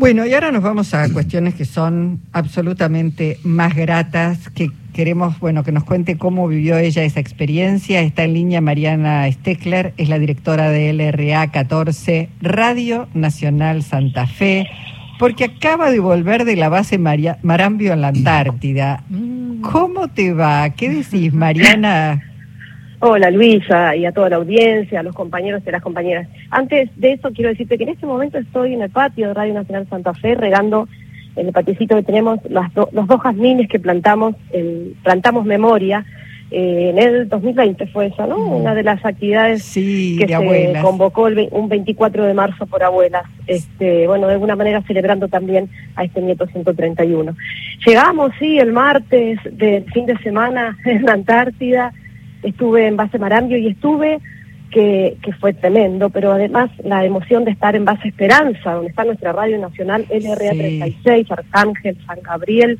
Bueno, y ahora nos vamos a cuestiones que son absolutamente más gratas, que queremos, bueno, que nos cuente cómo vivió ella esa experiencia. Está en línea Mariana Steckler, es la directora de LRA 14, Radio Nacional Santa Fe, porque acaba de volver de la base Marambio en la Antártida. Mm. ¿Cómo te va? ¿Qué decís, Mariana? Hola Luisa y a toda la audiencia, a los compañeros y las compañeras. Antes de eso quiero decirte que en este momento estoy en el patio de Radio Nacional Santa Fe regando en el patiecito que tenemos las los dos jazmines que plantamos, plantamos memoria. Eh, en el 2020 fue eso, ¿no? Mm. Una de las actividades que se convocó el, un 24 de marzo por abuelas. Este, bueno, de alguna manera celebrando también a este nieto 131. Llegamos, sí, el martes del fin de semana en la Antártida estuve en base Marambio y estuve, que, que fue tremendo, pero además la emoción de estar en base Esperanza, donde está nuestra radio nacional LRA 36, Arcángel, San Gabriel,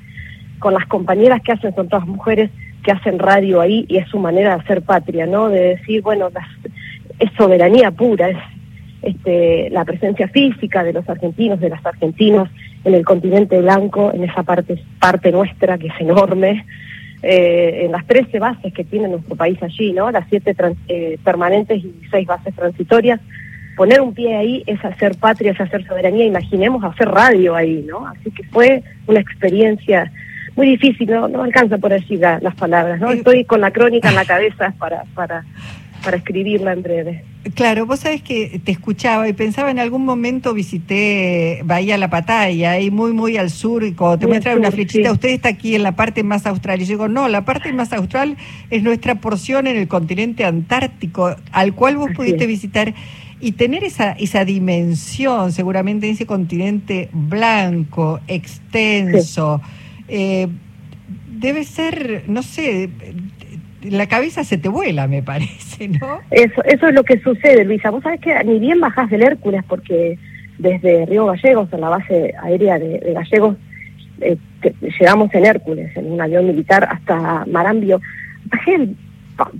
con las compañeras que hacen, son todas mujeres que hacen radio ahí y es su manera de hacer patria, ¿no? De decir, bueno, es soberanía pura, es este, la presencia física de los argentinos, de las argentinos en el continente blanco, en esa parte, parte nuestra que es enorme, eh, en las 13 bases que tiene nuestro país allí, ¿no? Las siete eh, permanentes y seis bases transitorias. Poner un pie ahí es hacer patria, es hacer soberanía. Imaginemos hacer radio ahí, ¿no? Así que fue una experiencia muy difícil, no, no alcanza por decir las palabras, ¿no? Estoy con la crónica en la cabeza para, para, para escribirla en breve. Claro, vos sabés que te escuchaba y pensaba en algún momento visité Bahía La Pataya, ahí muy, muy al sur, y cuando te muestran una flechita, usted está aquí en la parte más austral. Y yo digo, no, la parte más austral es nuestra porción en el continente antártico, al cual vos pudiste visitar y tener esa, esa dimensión, seguramente, en ese continente blanco, extenso. Eh, debe ser, no sé, la cabeza se te vuela, me parece, ¿no? Eso, eso es lo que sucede, Luisa. Vos sabés que ni bien bajás del Hércules, porque desde Río Gallegos, en la base aérea de, Gallegos, eh, llegamos en Hércules, en un avión militar, hasta Marambio. Bajé,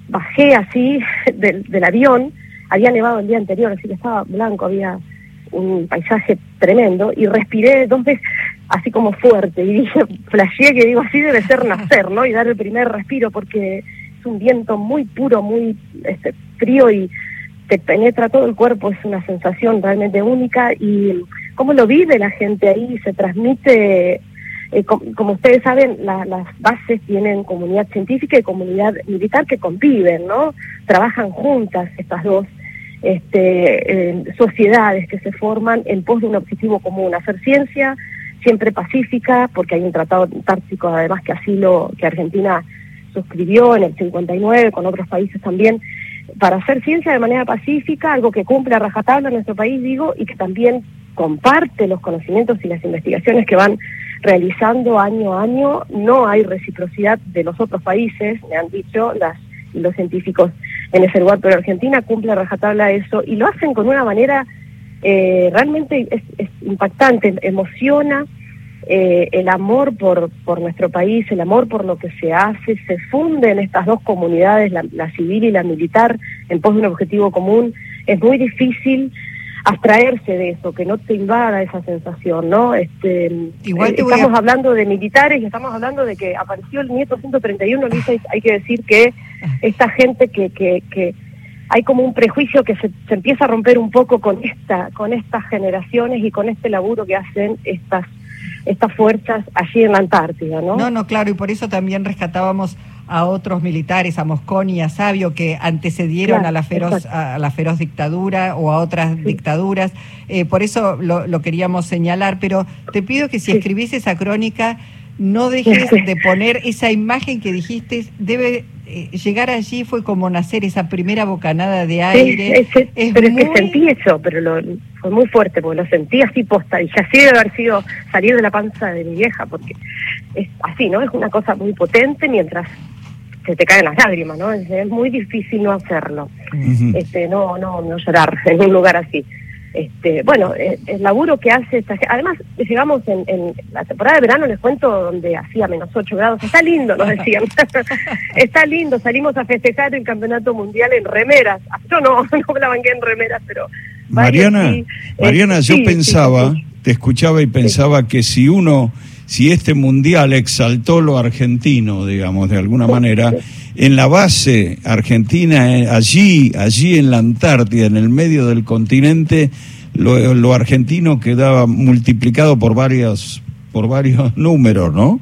bajé así del, del avión, había nevado el día anterior, así que estaba blanco, había un paisaje tremendo, y respiré dos veces así como fuerte, y dije, flasheé que digo, así debe ser nacer, ¿no? Y dar el primer respiro, porque un viento muy puro, muy este, frío y te penetra todo el cuerpo, es una sensación realmente única y cómo lo vive la gente ahí, se transmite, eh, como, ustedes saben, las bases tienen comunidad científica y comunidad militar que conviven, ¿no? Trabajan juntas estas dos este, sociedades que se forman en pos de un objetivo común, hacer ciencia siempre pacífica, porque hay un tratado antártico además que así lo, que Argentina suscribió en el 59 con otros países también para hacer ciencia de manera pacífica, algo que cumple a rajatabla en nuestro país, digo, y que también comparte los conocimientos y las investigaciones que van realizando año a año. No hay reciprocidad de los otros países, me han dicho las los científicos en ese lugar, pero Argentina cumple a rajatabla eso y lo hacen con una manera eh, realmente es, es impactante, emociona eh, el amor por, por nuestro país, el amor por lo que se hace, se funde en estas dos comunidades, la, civil y la militar, en pos de un objetivo común. Es muy difícil abstraerse de eso, que no te invada esa sensación, ¿no? Este, Igual eh, estamos hablando de militares y estamos hablando de que apareció el nieto 131, Luisa, hay que decir que esta gente que, que, que hay como un prejuicio que se, se, empieza a romper un poco con esta, con estas generaciones y con este laburo que hacen estas estas fuerzas allí en la Antártida, ¿no? No, no, claro, y por eso también rescatábamos a otros militares, a Mosconi y a Sabio, que antecedieron a, la feroz, a la feroz dictadura o a otras dictaduras. Eh, por eso lo, queríamos señalar, pero te pido que si escribís esa crónica, no dejes de poner esa imagen que dijiste, debe eh, llegar allí fue como nacer esa primera bocanada de aire. pero es que sentí eso, pero lo, fue muy fuerte, porque lo sentí así posta, y ya así debe haber sido salir de la panza de mi vieja, porque es así, ¿no? Es una cosa muy potente mientras se te caen las lágrimas, ¿no? Es, muy difícil no hacerlo, este, no, no, no llorar en un lugar así. Este, bueno, eh, el, laburo que hace esta Además, llegamos en, la temporada de verano, les cuento, donde hacía menos 8 grados. Está lindo, nos decían. Está lindo, salimos a festejar el campeonato mundial en remeras. Yo no, no la banqué en remeras, pero Mariana, Mariana, yo pensaba, te escuchaba y pensaba que si uno, si este mundial exaltó lo argentino, digamos, de alguna manera, en la base argentina, eh, allí, allí en la Antártida, en el medio del continente, lo, lo argentino quedaba multiplicado por varios, por varios números, ¿no?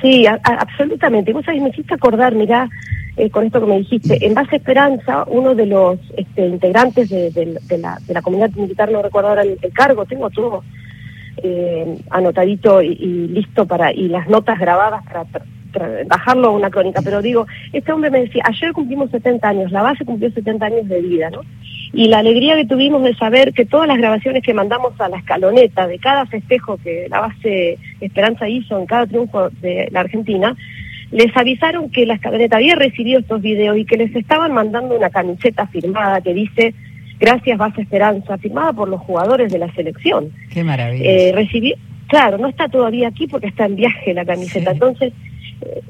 Sí, absolutamente. Vos sabés, me hiciste acordar, mirá, eh, con esto que me dijiste, en base a Esperanza, uno de los este, integrantes de, la, comunidad militar, no recuerdo ahora el, cargo, tengo todo eh, anotadito y, listo para, y las notas grabadas para, bajarlo a una crónica, pero digo, este hombre me decía, ayer cumplimos 70 años, la base cumplió 70 años de vida, ¿no? Y la alegría que tuvimos de saber que todas las grabaciones que mandamos a la escaloneta de cada festejo que la base Esperanza hizo en cada triunfo de la Argentina, les avisaron que la escaloneta había recibido estos videos y que les estaban mandando una camiseta firmada que dice Gracias Base Esperanza, firmada por los jugadores de la selección. Qué maravilla. Eh, recibí, claro, no está todavía aquí porque está en viaje la camiseta, entonces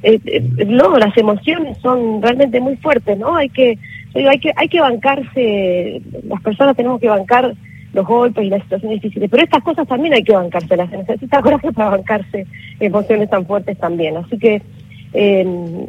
eh, eh, no, las emociones son realmente muy fuertes, ¿no? Hay que, hay que, hay que bancarse, las personas tenemos que bancar los golpes y las situaciones difíciles, pero estas cosas también hay que bancárselas, se necesita coraje para bancarse emociones tan fuertes también, así que eh,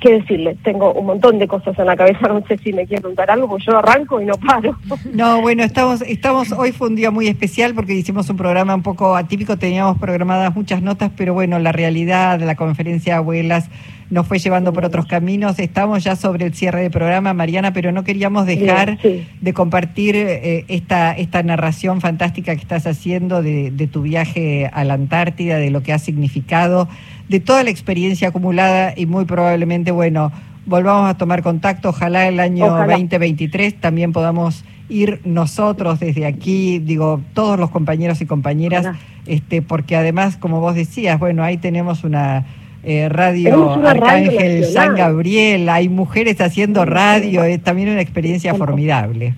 qué decirle, tengo un montón de cosas en la cabeza, no sé si me quiere preguntar algo, porque yo arranco y no paro. No, bueno, estamos, estamos, hoy fue un día muy especial porque hicimos un programa un poco atípico, teníamos programadas muchas notas, pero bueno, la realidad de la conferencia de abuelas nos fue llevando por otros caminos. Estamos ya sobre el cierre del programa, Mariana, pero no queríamos dejar de compartir eh, esta, esta narración fantástica que estás haciendo de, de tu viaje a la Antártida, de lo que ha significado, de toda la experiencia acumulada y muy probablemente, bueno, volvamos a tomar contacto. Ojalá el año 2023 también podamos ir nosotros desde aquí, digo, todos los compañeros y compañeras, este, porque además, como vos decías, bueno, ahí tenemos una eh, radio Arcángel San Gabriel, hay mujeres haciendo radio, es también una experiencia formidable.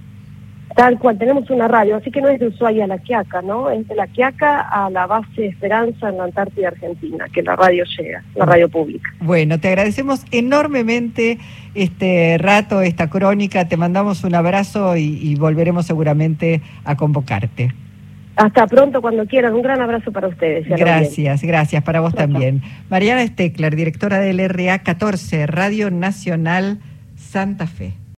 Tal cual, tenemos una radio, así que no es de Ushuaia a La Quiaca, ¿no? Es de La Quiaca a la base Esperanza en la Antártida Argentina, que la radio llega, la radio pública. Bueno, te agradecemos enormemente este rato, esta crónica, te mandamos un abrazo y, volveremos seguramente a convocarte. Hasta pronto, cuando quieran. Un gran abrazo para ustedes. Gracias, gracias. Para vos también. Mariana Steckler, directora del RA 14, Radio Nacional Santa Fe.